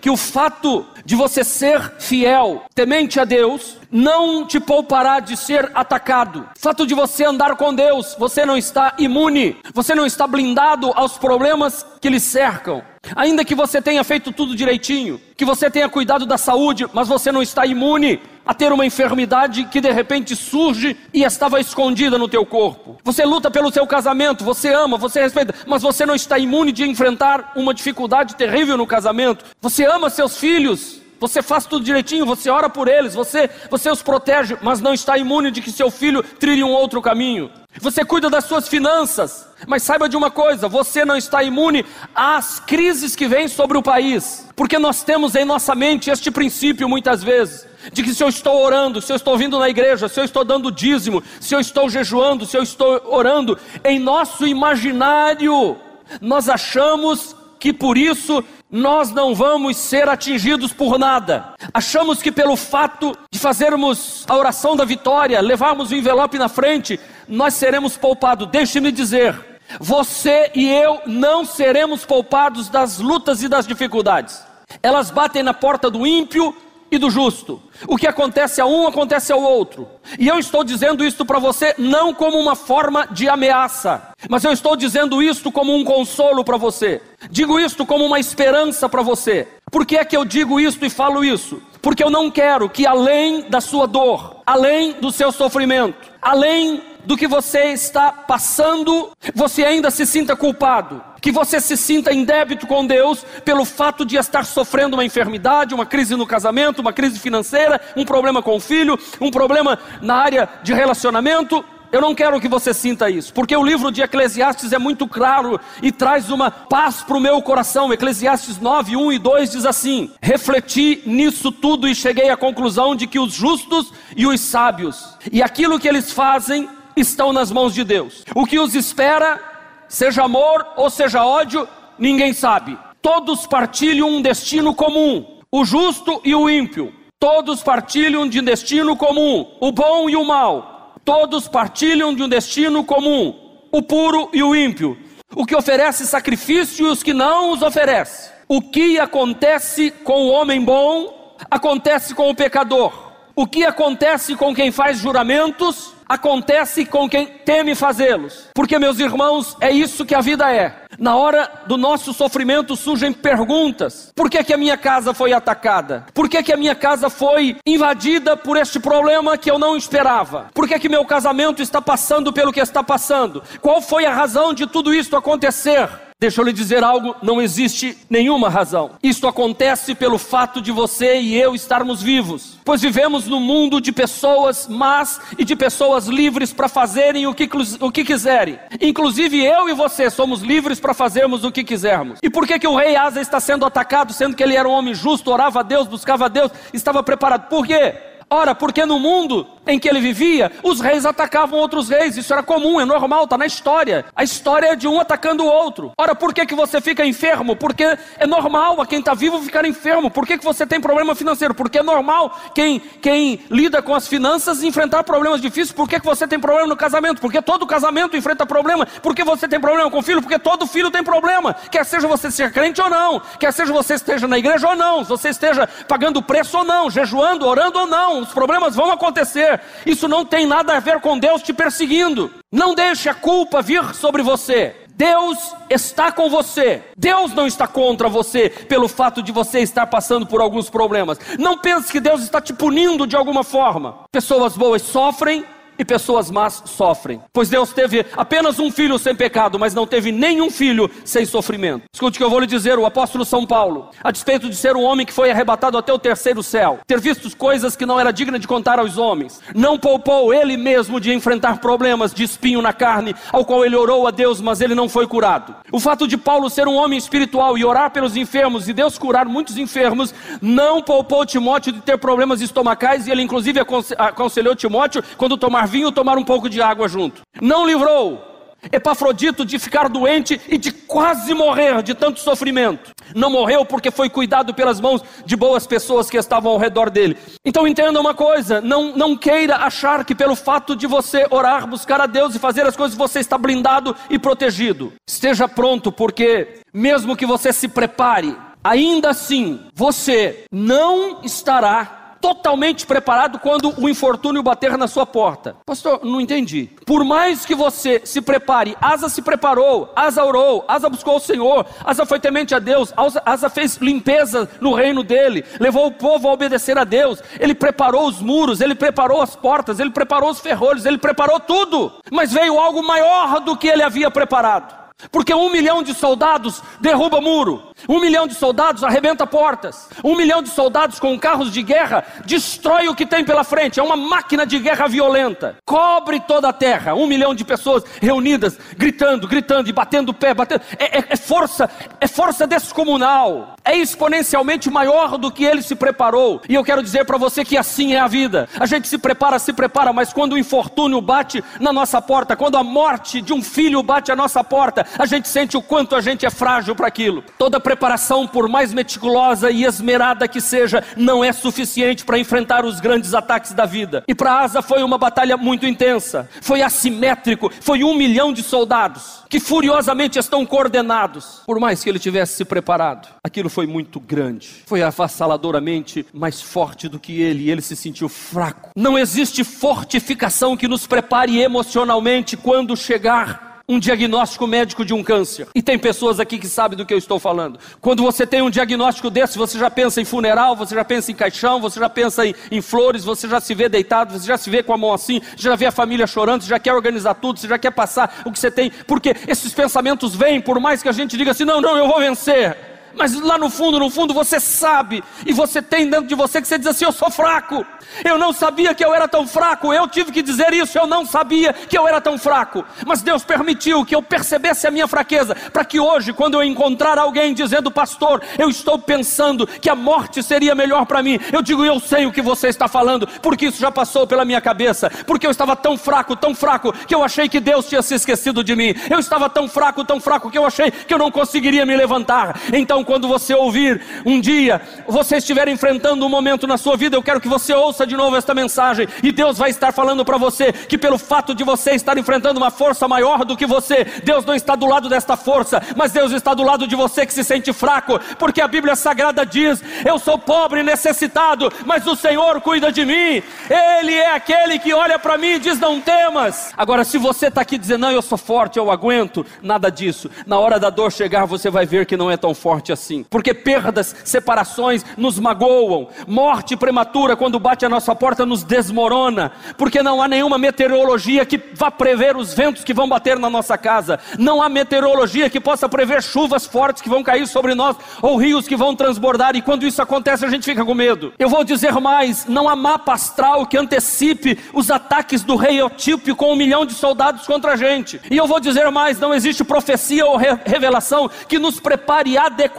que o fato de você ser fiel, temente a Deus, não te poupará de ser atacado. O fato de você andar com Deus, você não está imune, você não está blindado aos problemas que lhe cercam. Ainda que você tenha feito tudo direitinho, que você tenha cuidado da saúde, mas você não está imune a ter uma enfermidade que de repente surge e estava escondida no teu corpo. Você luta pelo seu casamento, você ama, você respeita, mas você não está imune de enfrentar uma dificuldade terrível no casamento. Você ama seus filhos, você faz tudo direitinho, você ora por eles, você, você os protege, mas não está imune de que seu filho trilhe um outro caminho. Você cuida das suas finanças, mas saiba de uma coisa: você não está imune às crises que vêm sobre o país, porque nós temos em nossa mente este princípio muitas vezes de que se eu estou orando, se eu estou vindo na igreja, se eu estou dando dízimo, se eu estou jejuando, se eu estou orando, em nosso imaginário, nós achamos que por isso nós não vamos ser atingidos por nada. Achamos que pelo fato de fazermos a oração da vitória, levarmos o envelope na frente, nós seremos poupados. Deixe-me dizer, você e eu não seremos poupados das lutas e das dificuldades. Elas batem na porta do ímpio e do justo. O que acontece a um acontece ao outro. E eu estou dizendo isto para você não como uma forma de ameaça, mas eu estou dizendo isto como um consolo para você. Digo isto como uma esperança para você. Por que é que eu digo isto e falo isso? Porque eu não quero que além da sua dor, além do seu sofrimento, além do que você está passando, você ainda se sinta culpado, que você se sinta em débito com Deus pelo fato de estar sofrendo uma enfermidade, uma crise no casamento, uma crise financeira, um problema com o filho, um problema na área de relacionamento. Eu não quero que você sinta isso, porque o livro de Eclesiastes é muito claro e traz uma paz para o meu coração. Eclesiastes 9, 1 e 2 diz assim: Refleti nisso tudo e cheguei à conclusão de que os justos e os sábios, e aquilo que eles fazem, estão nas mãos de Deus. O que os espera, seja amor ou seja ódio, ninguém sabe. Todos partilham um destino comum, o justo e o ímpio. Todos partilham de um destino comum, o bom e o mal. Todos partilham de um destino comum, o puro e o ímpio. O que oferece sacrifício e os que não os oferece. O que acontece com o homem bom, acontece com o pecador. O que acontece com quem faz juramentos, acontece com quem teme fazê-los. Porque, meus irmãos, é isso que a vida é. Na hora do nosso sofrimento surgem perguntas: por que, que a minha casa foi atacada? Por que, que a minha casa foi invadida por este problema que eu não esperava? Por que, que meu casamento está passando pelo que está passando? Qual foi a razão de tudo isso acontecer? Deixa eu lhe dizer algo: não existe nenhuma razão. Isto acontece pelo fato de você e eu estarmos vivos, pois vivemos num mundo de pessoas más e de pessoas livres para fazerem o que, o que quiserem. Inclusive eu e você somos livres para fazermos o que quisermos. E por que, que o rei Asa está sendo atacado, sendo que ele era um homem justo, orava a Deus, buscava a Deus, estava preparado? Por quê? Ora, porque no mundo em que ele vivia, os reis atacavam outros reis, isso era comum, é normal, está na história. A história é de um atacando o outro. Ora, por que, que você fica enfermo? Porque é normal a quem está vivo ficar enfermo. Por que, que você tem problema financeiro? Porque é normal quem, quem lida com as finanças enfrentar problemas difíceis. Por que, que você tem problema no casamento? Porque todo casamento enfrenta problema. Por que você tem problema com o filho? Porque todo filho tem problema. Quer seja você ser crente ou não, quer seja você esteja na igreja ou não, se você esteja pagando preço ou não, jejuando, orando ou não os problemas vão acontecer. Isso não tem nada a ver com Deus te perseguindo. Não deixe a culpa vir sobre você. Deus está com você. Deus não está contra você pelo fato de você estar passando por alguns problemas. Não pense que Deus está te punindo de alguma forma. Pessoas boas sofrem e pessoas más sofrem. Pois Deus teve apenas um filho sem pecado, mas não teve nenhum filho sem sofrimento. Escute o que eu vou lhe dizer, o apóstolo São Paulo, a despeito de ser um homem que foi arrebatado até o terceiro céu, ter visto coisas que não era digna de contar aos homens, não poupou ele mesmo de enfrentar problemas de espinho na carne, ao qual ele orou a Deus, mas ele não foi curado. O fato de Paulo ser um homem espiritual e orar pelos enfermos e Deus curar muitos enfermos, não poupou Timóteo de ter problemas estomacais e ele inclusive aconselhou Timóteo quando tomar vinho tomar um pouco de água junto. Não livrou Epafrodito de ficar doente e de quase morrer de tanto sofrimento. Não morreu porque foi cuidado pelas mãos de boas pessoas que estavam ao redor dele. Então entenda uma coisa: não, não queira achar que pelo fato de você orar, buscar a Deus e fazer as coisas, você está blindado e protegido. Esteja pronto, porque mesmo que você se prepare, ainda assim você não estará totalmente preparado quando o infortúnio bater na sua porta. Pastor, não entendi. Por mais que você se prepare, Asa se preparou, Asa orou, Asa buscou o Senhor, Asa foi temente a Deus, Asa fez limpeza no reino dele, levou o povo a obedecer a Deus, ele preparou os muros, ele preparou as portas, ele preparou os ferrolhos, ele preparou tudo. Mas veio algo maior do que ele havia preparado. Porque um milhão de soldados derruba muro, um milhão de soldados arrebenta portas, um milhão de soldados com carros de guerra destrói o que tem pela frente, é uma máquina de guerra violenta, cobre toda a terra, um milhão de pessoas reunidas, gritando, gritando e batendo o pé, batendo, é, é, é força, é força descomunal, é exponencialmente maior do que ele se preparou, e eu quero dizer para você que assim é a vida, a gente se prepara, se prepara, mas quando o infortúnio bate na nossa porta, quando a morte de um filho bate à nossa porta, a gente sente o quanto a gente é frágil para aquilo. Toda preparação, por mais meticulosa e esmerada que seja, não é suficiente para enfrentar os grandes ataques da vida. E para Asa foi uma batalha muito intensa, foi assimétrico, foi um milhão de soldados que furiosamente estão coordenados. Por mais que ele tivesse se preparado, aquilo foi muito grande, foi avassaladoramente mais forte do que ele, e ele se sentiu fraco. Não existe fortificação que nos prepare emocionalmente quando chegar um diagnóstico médico de um câncer. E tem pessoas aqui que sabem do que eu estou falando. Quando você tem um diagnóstico desse, você já pensa em funeral, você já pensa em caixão, você já pensa em, em flores, você já se vê deitado, você já se vê com a mão assim, já vê a família chorando, você já quer organizar tudo, você já quer passar o que você tem, porque esses pensamentos vêm, por mais que a gente diga assim: não, não, eu vou vencer. Mas lá no fundo, no fundo, você sabe, e você tem dentro de você que você diz assim: eu sou fraco. Eu não sabia que eu era tão fraco. Eu tive que dizer isso. Eu não sabia que eu era tão fraco. Mas Deus permitiu que eu percebesse a minha fraqueza, para que hoje, quando eu encontrar alguém dizendo, pastor, eu estou pensando que a morte seria melhor para mim, eu digo, eu sei o que você está falando, porque isso já passou pela minha cabeça. Porque eu estava tão fraco, tão fraco, que eu achei que Deus tinha se esquecido de mim. Eu estava tão fraco, tão fraco, que eu achei que eu não conseguiria me levantar. Então, quando você ouvir um dia, você estiver enfrentando um momento na sua vida, eu quero que você ouça de novo esta mensagem e Deus vai estar falando para você que pelo fato de você estar enfrentando uma força maior do que você, Deus não está do lado desta força, mas Deus está do lado de você que se sente fraco, porque a Bíblia Sagrada diz: Eu sou pobre e necessitado, mas o Senhor cuida de mim. Ele é aquele que olha para mim e diz: Não temas. Agora, se você está aqui dizendo, Não, eu sou forte, eu aguento, nada disso. Na hora da dor chegar, você vai ver que não é tão forte assim, porque perdas, separações nos magoam, morte prematura quando bate a nossa porta nos desmorona, porque não há nenhuma meteorologia que vá prever os ventos que vão bater na nossa casa, não há meteorologia que possa prever chuvas fortes que vão cair sobre nós, ou rios que vão transbordar, e quando isso acontece a gente fica com medo. Eu vou dizer mais: não há mapa astral que antecipe os ataques do rei Etíope com um milhão de soldados contra a gente, e eu vou dizer mais: não existe profecia ou re revelação que nos prepare adequadamente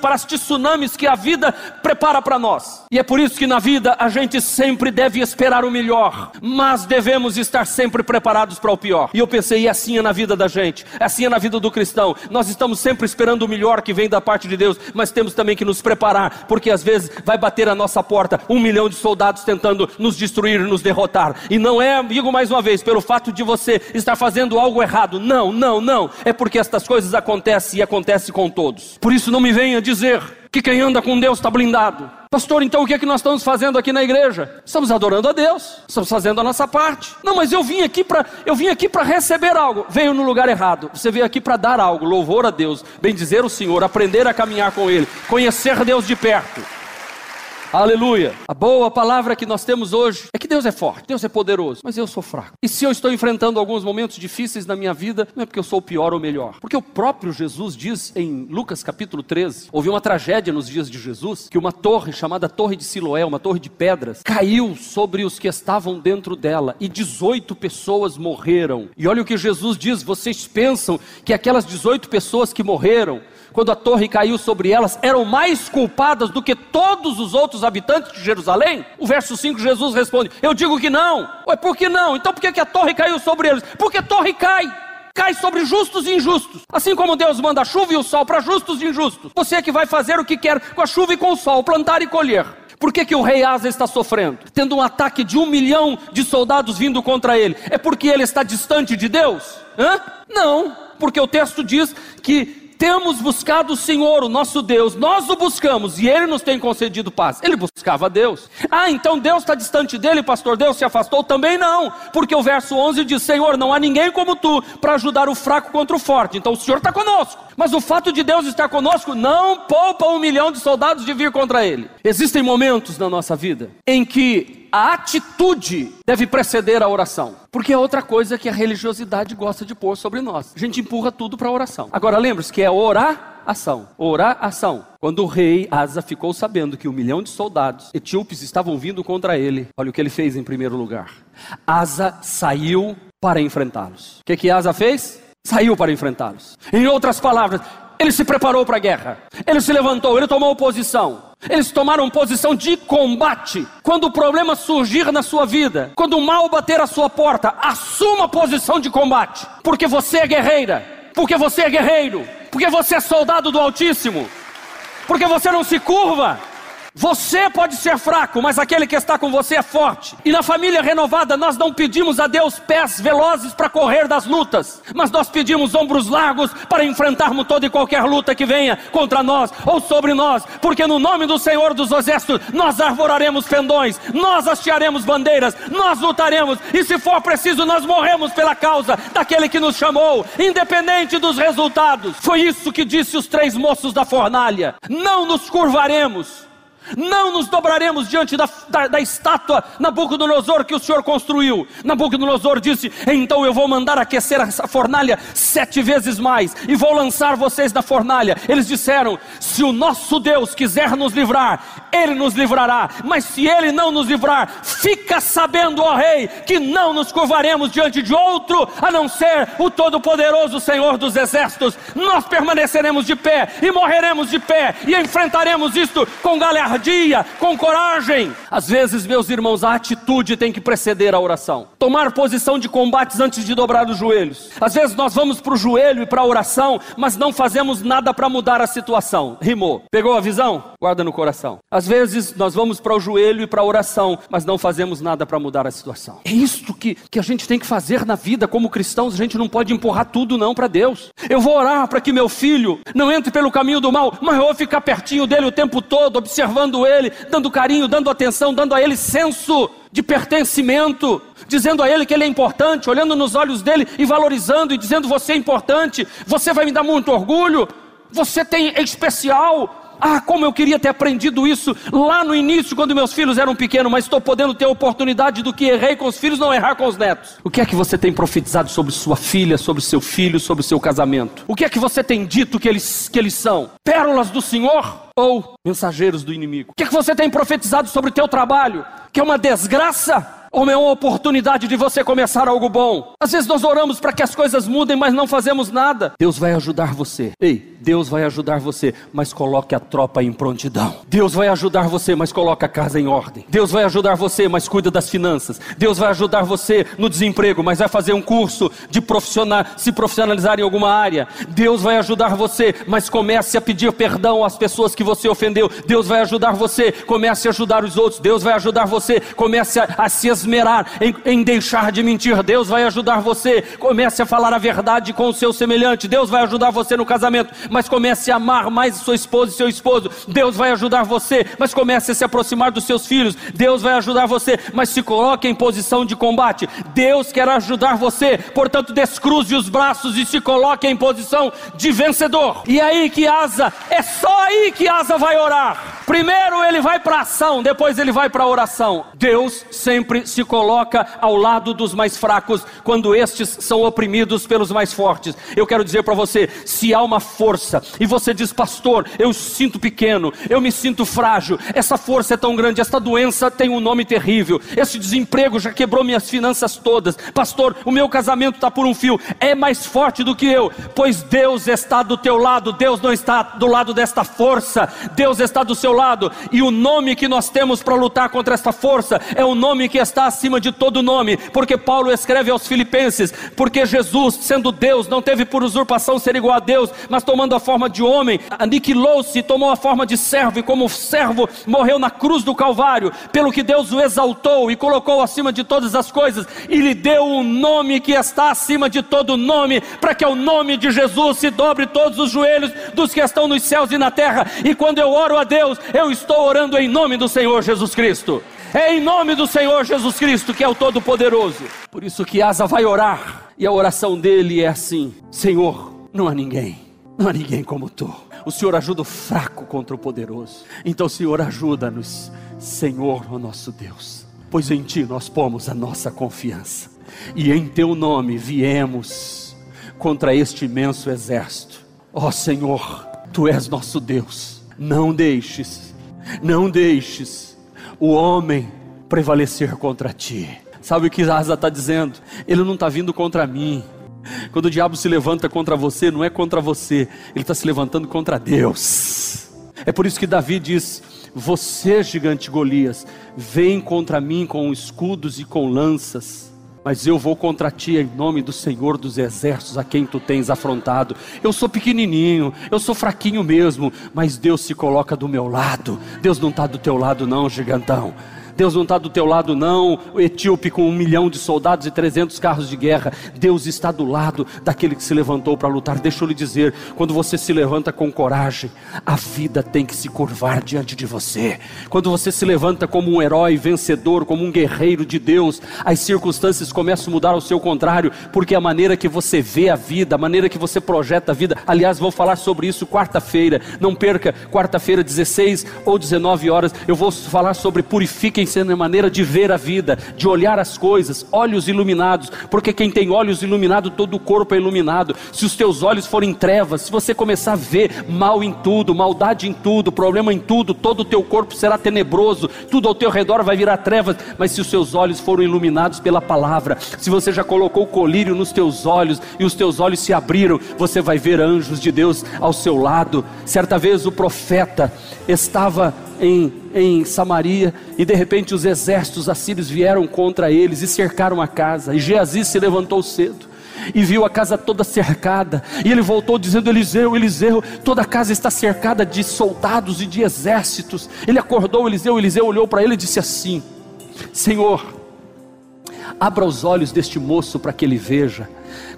para as tsunamis que a vida prepara para nós, e é por isso que na vida a gente sempre deve esperar o melhor, mas devemos estar sempre preparados para o pior. E eu pensei, e assim é na vida da gente, assim é na vida do cristão. Nós estamos sempre esperando o melhor que vem da parte de Deus, mas temos também que nos preparar, porque às vezes vai bater a nossa porta um milhão de soldados tentando nos destruir, nos derrotar. E não é, digo mais uma vez, pelo fato de você estar fazendo algo errado. Não, não, não. É porque estas coisas acontecem e acontecem com todos. Por isso não me venha dizer que quem anda com Deus está blindado. Pastor, então o que é que nós estamos fazendo aqui na igreja? Estamos adorando a Deus, estamos fazendo a nossa parte. Não, mas eu vim aqui para eu vim aqui para receber algo. Veio no lugar errado. Você veio aqui para dar algo, louvor a Deus, bendizer o Senhor, aprender a caminhar com ele, conhecer Deus de perto. Aleluia. A boa palavra que nós temos hoje é que Deus é forte, Deus é poderoso, mas eu sou fraco. E se eu estou enfrentando alguns momentos difíceis na minha vida, não é porque eu sou o pior ou melhor. Porque o próprio Jesus diz em Lucas capítulo 13: houve uma tragédia nos dias de Jesus, que uma torre chamada Torre de Siloé, uma torre de pedras, caiu sobre os que estavam dentro dela e 18 pessoas morreram. E olha o que Jesus diz: vocês pensam que aquelas 18 pessoas que morreram quando a torre caiu sobre elas, eram mais culpadas do que todos os outros habitantes de Jerusalém? O verso 5, Jesus responde: Eu digo que não. Ué, por que não? Então por que, que a torre caiu sobre eles? Porque a torre cai cai sobre justos e injustos. Assim como Deus manda a chuva e o sol para justos e injustos. Você é que vai fazer o que quer com a chuva e com o sol, plantar e colher. Por que, que o rei Asa está sofrendo? Tendo um ataque de um milhão de soldados vindo contra ele. É porque ele está distante de Deus? Hã? Não, porque o texto diz que temos buscado o Senhor, o nosso Deus, nós o buscamos e Ele nos tem concedido paz. Ele buscava Deus. Ah, então Deus está distante dele, pastor? Deus se afastou? Também não, porque o verso 11 diz: Senhor, não há ninguém como tu para ajudar o fraco contra o forte. Então o Senhor está conosco. Mas o fato de Deus estar conosco não poupa um milhão de soldados de vir contra Ele. Existem momentos na nossa vida em que a atitude deve preceder a oração. Porque é outra coisa que a religiosidade gosta de pôr sobre nós. A gente empurra tudo para a oração. Agora lembre-se que é orar ação. Orar, ação. Quando o rei Asa ficou sabendo que um milhão de soldados etíopes estavam vindo contra ele, olha o que ele fez em primeiro lugar. Asa saiu para enfrentá-los. O que, que Asa fez? Saiu para enfrentá-los. Em outras palavras, ele se preparou para a guerra. Ele se levantou, ele tomou posição. Eles tomaram posição de combate. Quando o problema surgir na sua vida, quando o mal bater à sua porta, assuma posição de combate. Porque você é guerreira, porque você é guerreiro, porque você é soldado do Altíssimo, porque você não se curva, você pode ser fraco, mas aquele que está com você é forte. E na família renovada, nós não pedimos a Deus pés velozes para correr das lutas, mas nós pedimos ombros largos para enfrentarmos toda e qualquer luta que venha contra nós ou sobre nós, porque no nome do Senhor dos Exércitos, nós arvoraremos pendões, nós hastearemos bandeiras, nós lutaremos, e se for preciso, nós morremos pela causa daquele que nos chamou, independente dos resultados. Foi isso que disse os três moços da fornalha: não nos curvaremos não nos dobraremos diante da, da, da, estátua Nabucodonosor que o Senhor construiu. Nabucodonosor disse: Então eu vou mandar aquecer essa fornalha sete vezes mais e vou lançar vocês na fornalha. Eles disseram: Se o nosso Deus quiser nos livrar, Ele nos livrará. Mas se Ele não nos livrar, fica sabendo, ó Rei, que não nos curvaremos diante de outro a não ser o Todo-Poderoso Senhor dos Exércitos. Nós permaneceremos de pé e morreremos de pé e enfrentaremos isto com galera tardia, com coragem. Às vezes, meus irmãos, a atitude tem que preceder a oração. Tomar posição de combates antes de dobrar os joelhos. Às vezes nós vamos para o joelho e para a oração, mas não fazemos nada para mudar a situação. Rimou. Pegou a visão? Guarda no coração. Às vezes nós vamos para o joelho e para a oração, mas não fazemos nada para mudar a situação. É isso que, que a gente tem que fazer na vida como cristãos. A gente não pode empurrar tudo não para Deus. Eu vou orar para que meu filho não entre pelo caminho do mal, mas eu vou ficar pertinho dele o tempo todo, observando amando Ele, dando carinho, dando atenção, dando a Ele senso de pertencimento, dizendo a Ele que Ele é importante, olhando nos olhos dele e valorizando e dizendo: Você é importante, você vai me dar muito orgulho, você tem especial. Ah, como eu queria ter aprendido isso lá no início, quando meus filhos eram pequenos, mas estou podendo ter a oportunidade do que errei com os filhos, não errar com os netos. O que é que você tem profetizado sobre sua filha, sobre seu filho, sobre seu casamento? O que é que você tem dito que eles, que eles são? Pérolas do Senhor ou mensageiros do inimigo? O que é que você tem profetizado sobre o teu trabalho? Que é uma desgraça? ou é uma oportunidade de você começar algo bom. Às vezes nós oramos para que as coisas mudem, mas não fazemos nada. Deus vai ajudar você. Ei, Deus vai ajudar você, mas coloque a tropa em prontidão. Deus vai ajudar você, mas coloque a casa em ordem. Deus vai ajudar você, mas cuida das finanças. Deus vai ajudar você no desemprego, mas vai fazer um curso de profissional, se profissionalizar em alguma área. Deus vai ajudar você, mas comece a pedir perdão às pessoas que você ofendeu. Deus vai ajudar você, comece a ajudar os outros. Deus vai ajudar você, comece a, a se esmerar em, em deixar de mentir. Deus vai ajudar você. Comece a falar a verdade com o seu semelhante. Deus vai ajudar você no casamento, mas comece a amar mais sua esposa e seu esposo. Deus vai ajudar você, mas comece a se aproximar dos seus filhos. Deus vai ajudar você, mas se coloque em posição de combate. Deus quer ajudar você, portanto, descruze os braços e se coloque em posição de vencedor. E aí que Asa, é só aí que Asa vai orar. Primeiro ele vai para ação, depois ele vai para a oração. Deus sempre se coloca ao lado dos mais fracos quando estes são oprimidos pelos mais fortes. Eu quero dizer para você: se há uma força e você diz, pastor, eu sinto pequeno, eu me sinto frágil, essa força é tão grande, esta doença tem um nome terrível, esse desemprego já quebrou minhas finanças todas, pastor, o meu casamento está por um fio, é mais forte do que eu, pois Deus está do teu lado, Deus não está do lado desta força, Deus está do seu lado, e o nome que nós temos para lutar contra esta força é o nome que está acima de todo nome, porque Paulo escreve aos Filipenses: porque Jesus, sendo Deus, não teve por usurpação ser igual a Deus, mas tomando a forma de homem, aniquilou-se, tomou a forma de servo, e como servo morreu na cruz do Calvário, pelo que Deus o exaltou e colocou acima de todas as coisas, e lhe deu um nome que está acima de todo nome, para que ao nome de Jesus se dobre todos os joelhos dos que estão nos céus e na terra, e quando eu oro a Deus, eu estou orando em nome do Senhor Jesus Cristo. É em nome do Senhor Jesus Cristo que é o Todo-Poderoso. Por isso que Asa vai orar, e a oração dele é assim: Senhor, não há ninguém, não há ninguém como tu. O Senhor ajuda o fraco contra o poderoso. Então, Senhor, ajuda-nos, Senhor, o nosso Deus, pois em Ti nós pomos a nossa confiança, e em Teu nome viemos contra este imenso exército. Ó Senhor, Tu és nosso Deus, não deixes, não deixes o homem prevalecer contra Ti. Sabe o que Asa está dizendo? Ele não está vindo contra mim, quando o diabo se levanta contra você, não é contra você, ele está se levantando contra Deus. É por isso que Davi diz: Você, gigante Golias, vem contra mim com escudos e com lanças, mas eu vou contra ti em nome do Senhor dos Exércitos, a quem tu tens afrontado. Eu sou pequenininho, eu sou fraquinho mesmo, mas Deus se coloca do meu lado. Deus não está do teu lado, não, gigantão. Deus não está do teu lado, não. O etíope com um milhão de soldados e trezentos carros de guerra. Deus está do lado daquele que se levantou para lutar. Deixa eu lhe dizer: quando você se levanta com coragem, a vida tem que se curvar diante de você. Quando você se levanta como um herói vencedor, como um guerreiro de Deus, as circunstâncias começam a mudar ao seu contrário, porque a maneira que você vê a vida, a maneira que você projeta a vida. Aliás, vou falar sobre isso quarta-feira. Não perca, quarta-feira, 16 ou 19 horas, eu vou falar sobre purifiquem sendo a maneira de ver a vida, de olhar as coisas, olhos iluminados, porque quem tem olhos iluminados, todo o corpo é iluminado. Se os teus olhos forem trevas, se você começar a ver mal em tudo, maldade em tudo, problema em tudo, todo o teu corpo será tenebroso, tudo ao teu redor vai virar trevas, mas se os seus olhos foram iluminados pela palavra, se você já colocou o colírio nos teus olhos e os teus olhos se abriram, você vai ver anjos de Deus ao seu lado. Certa vez o profeta estava em, em Samaria, e de repente os exércitos assírios vieram contra eles e cercaram a casa. E Geazi se levantou cedo e viu a casa toda cercada. E ele voltou dizendo: Eliseu, Eliseu, toda a casa está cercada de soldados e de exércitos. Ele acordou Eliseu, Eliseu olhou para ele e disse assim: Senhor, abra os olhos deste moço para que ele veja.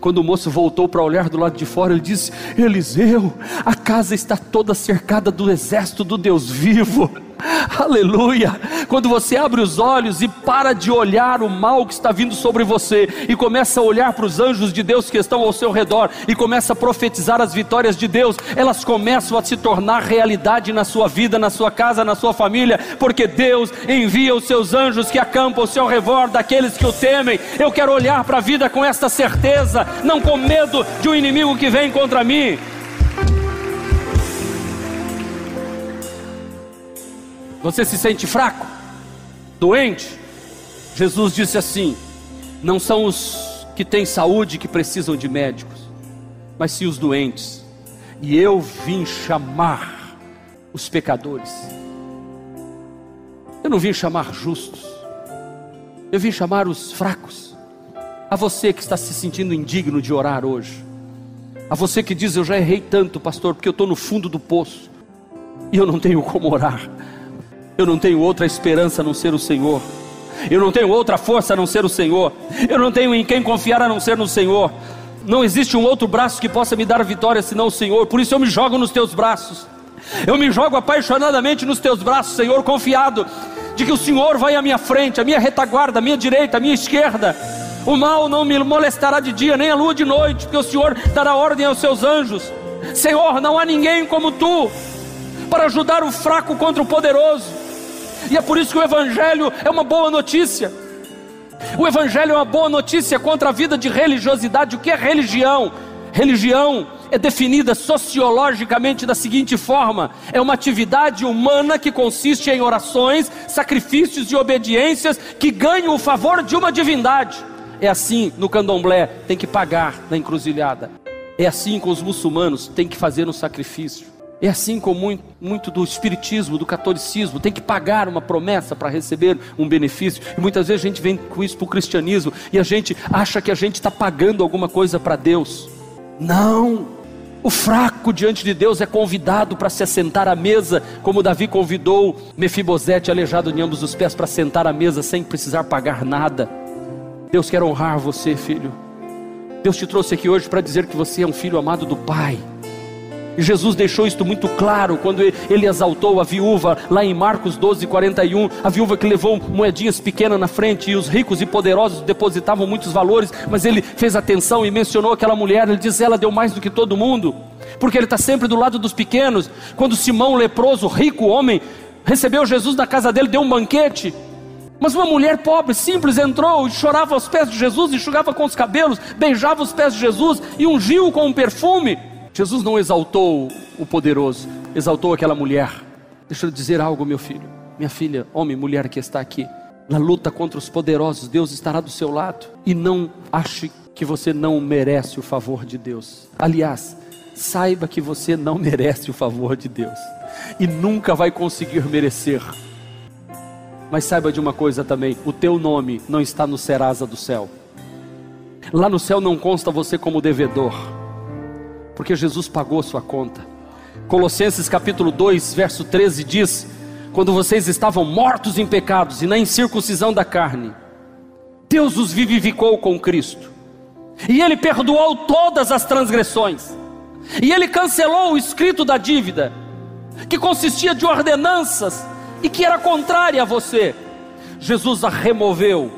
Quando o moço voltou para olhar do lado de fora, ele disse: Eliseu, a casa está toda cercada do exército do Deus vivo. Aleluia! Quando você abre os olhos e para de olhar o mal que está vindo sobre você e começa a olhar para os anjos de Deus que estão ao seu redor e começa a profetizar as vitórias de Deus, elas começam a se tornar realidade na sua vida, na sua casa, na sua família, porque Deus envia os seus anjos que acampam ao seu redor daqueles que o temem. Eu quero olhar para a vida com esta certeza, não com medo de um inimigo que vem contra mim. Você se sente fraco? Doente? Jesus disse assim: Não são os que têm saúde que precisam de médicos, mas sim os doentes. E eu vim chamar os pecadores. Eu não vim chamar justos. Eu vim chamar os fracos. A você que está se sentindo indigno de orar hoje. A você que diz: Eu já errei tanto, pastor, porque eu estou no fundo do poço. E eu não tenho como orar. Eu não tenho outra esperança a não ser o Senhor. Eu não tenho outra força a não ser o Senhor. Eu não tenho em quem confiar a não ser no Senhor. Não existe um outro braço que possa me dar vitória senão o Senhor. Por isso eu me jogo nos teus braços. Eu me jogo apaixonadamente nos teus braços, Senhor, confiado de que o Senhor vai à minha frente, à minha retaguarda, à minha direita, à minha esquerda. O mal não me molestará de dia, nem a lua de noite, porque o Senhor dará ordem aos seus anjos. Senhor, não há ninguém como tu para ajudar o fraco contra o poderoso. E é por isso que o Evangelho é uma boa notícia. O Evangelho é uma boa notícia contra a vida de religiosidade. O que é religião? Religião é definida sociologicamente da seguinte forma: é uma atividade humana que consiste em orações, sacrifícios e obediências que ganham o favor de uma divindade. É assim no candomblé, tem que pagar na encruzilhada. É assim com os muçulmanos, tem que fazer um sacrifício. É assim como muito, muito, do espiritismo, do catolicismo, tem que pagar uma promessa para receber um benefício. E muitas vezes a gente vem com isso para o cristianismo e a gente acha que a gente está pagando alguma coisa para Deus. Não! O fraco diante de Deus é convidado para se assentar à mesa, como Davi convidou Mefibosete, aleijado de ambos os pés, para sentar à mesa sem precisar pagar nada. Deus quer honrar você, filho. Deus te trouxe aqui hoje para dizer que você é um filho amado do Pai. E Jesus deixou isto muito claro quando ele exaltou a viúva, lá em Marcos 12, 41. A viúva que levou moedinhas pequenas na frente e os ricos e poderosos depositavam muitos valores, mas ele fez atenção e mencionou aquela mulher. Ele diz: Ela deu mais do que todo mundo, porque ele está sempre do lado dos pequenos. Quando Simão, leproso, rico homem, recebeu Jesus na casa dele, deu um banquete. Mas uma mulher pobre, simples, entrou e chorava aos pés de Jesus, enxugava com os cabelos, beijava os pés de Jesus e ungiu com um perfume. Jesus não exaltou o poderoso, exaltou aquela mulher. Deixa eu dizer algo, meu filho, minha filha, homem, mulher que está aqui. Na luta contra os poderosos, Deus estará do seu lado. E não ache que você não merece o favor de Deus. Aliás, saiba que você não merece o favor de Deus. E nunca vai conseguir merecer. Mas saiba de uma coisa também: o teu nome não está no Serasa do céu. Lá no céu não consta você como devedor porque Jesus pagou a sua conta. Colossenses capítulo 2, verso 13 diz: Quando vocês estavam mortos em pecados e na incircuncisão da carne, Deus os vivificou com Cristo, e Ele perdoou todas as transgressões, e Ele cancelou o escrito da dívida, que consistia de ordenanças e que era contrária a você. Jesus a removeu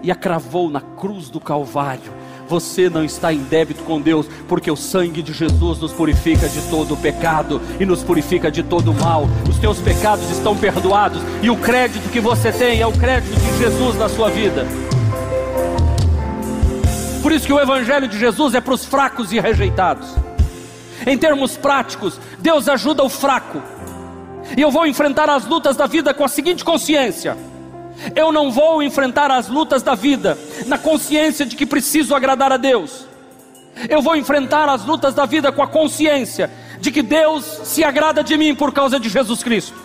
e a cravou na cruz do Calvário você não está em débito com Deus, porque o sangue de Jesus nos purifica de todo o pecado e nos purifica de todo o mal. Os teus pecados estão perdoados e o crédito que você tem é o crédito de Jesus na sua vida. Por isso que o evangelho de Jesus é para os fracos e rejeitados. Em termos práticos, Deus ajuda o fraco. E eu vou enfrentar as lutas da vida com a seguinte consciência: eu não vou enfrentar as lutas da vida na consciência de que preciso agradar a Deus. Eu vou enfrentar as lutas da vida com a consciência de que Deus se agrada de mim por causa de Jesus Cristo.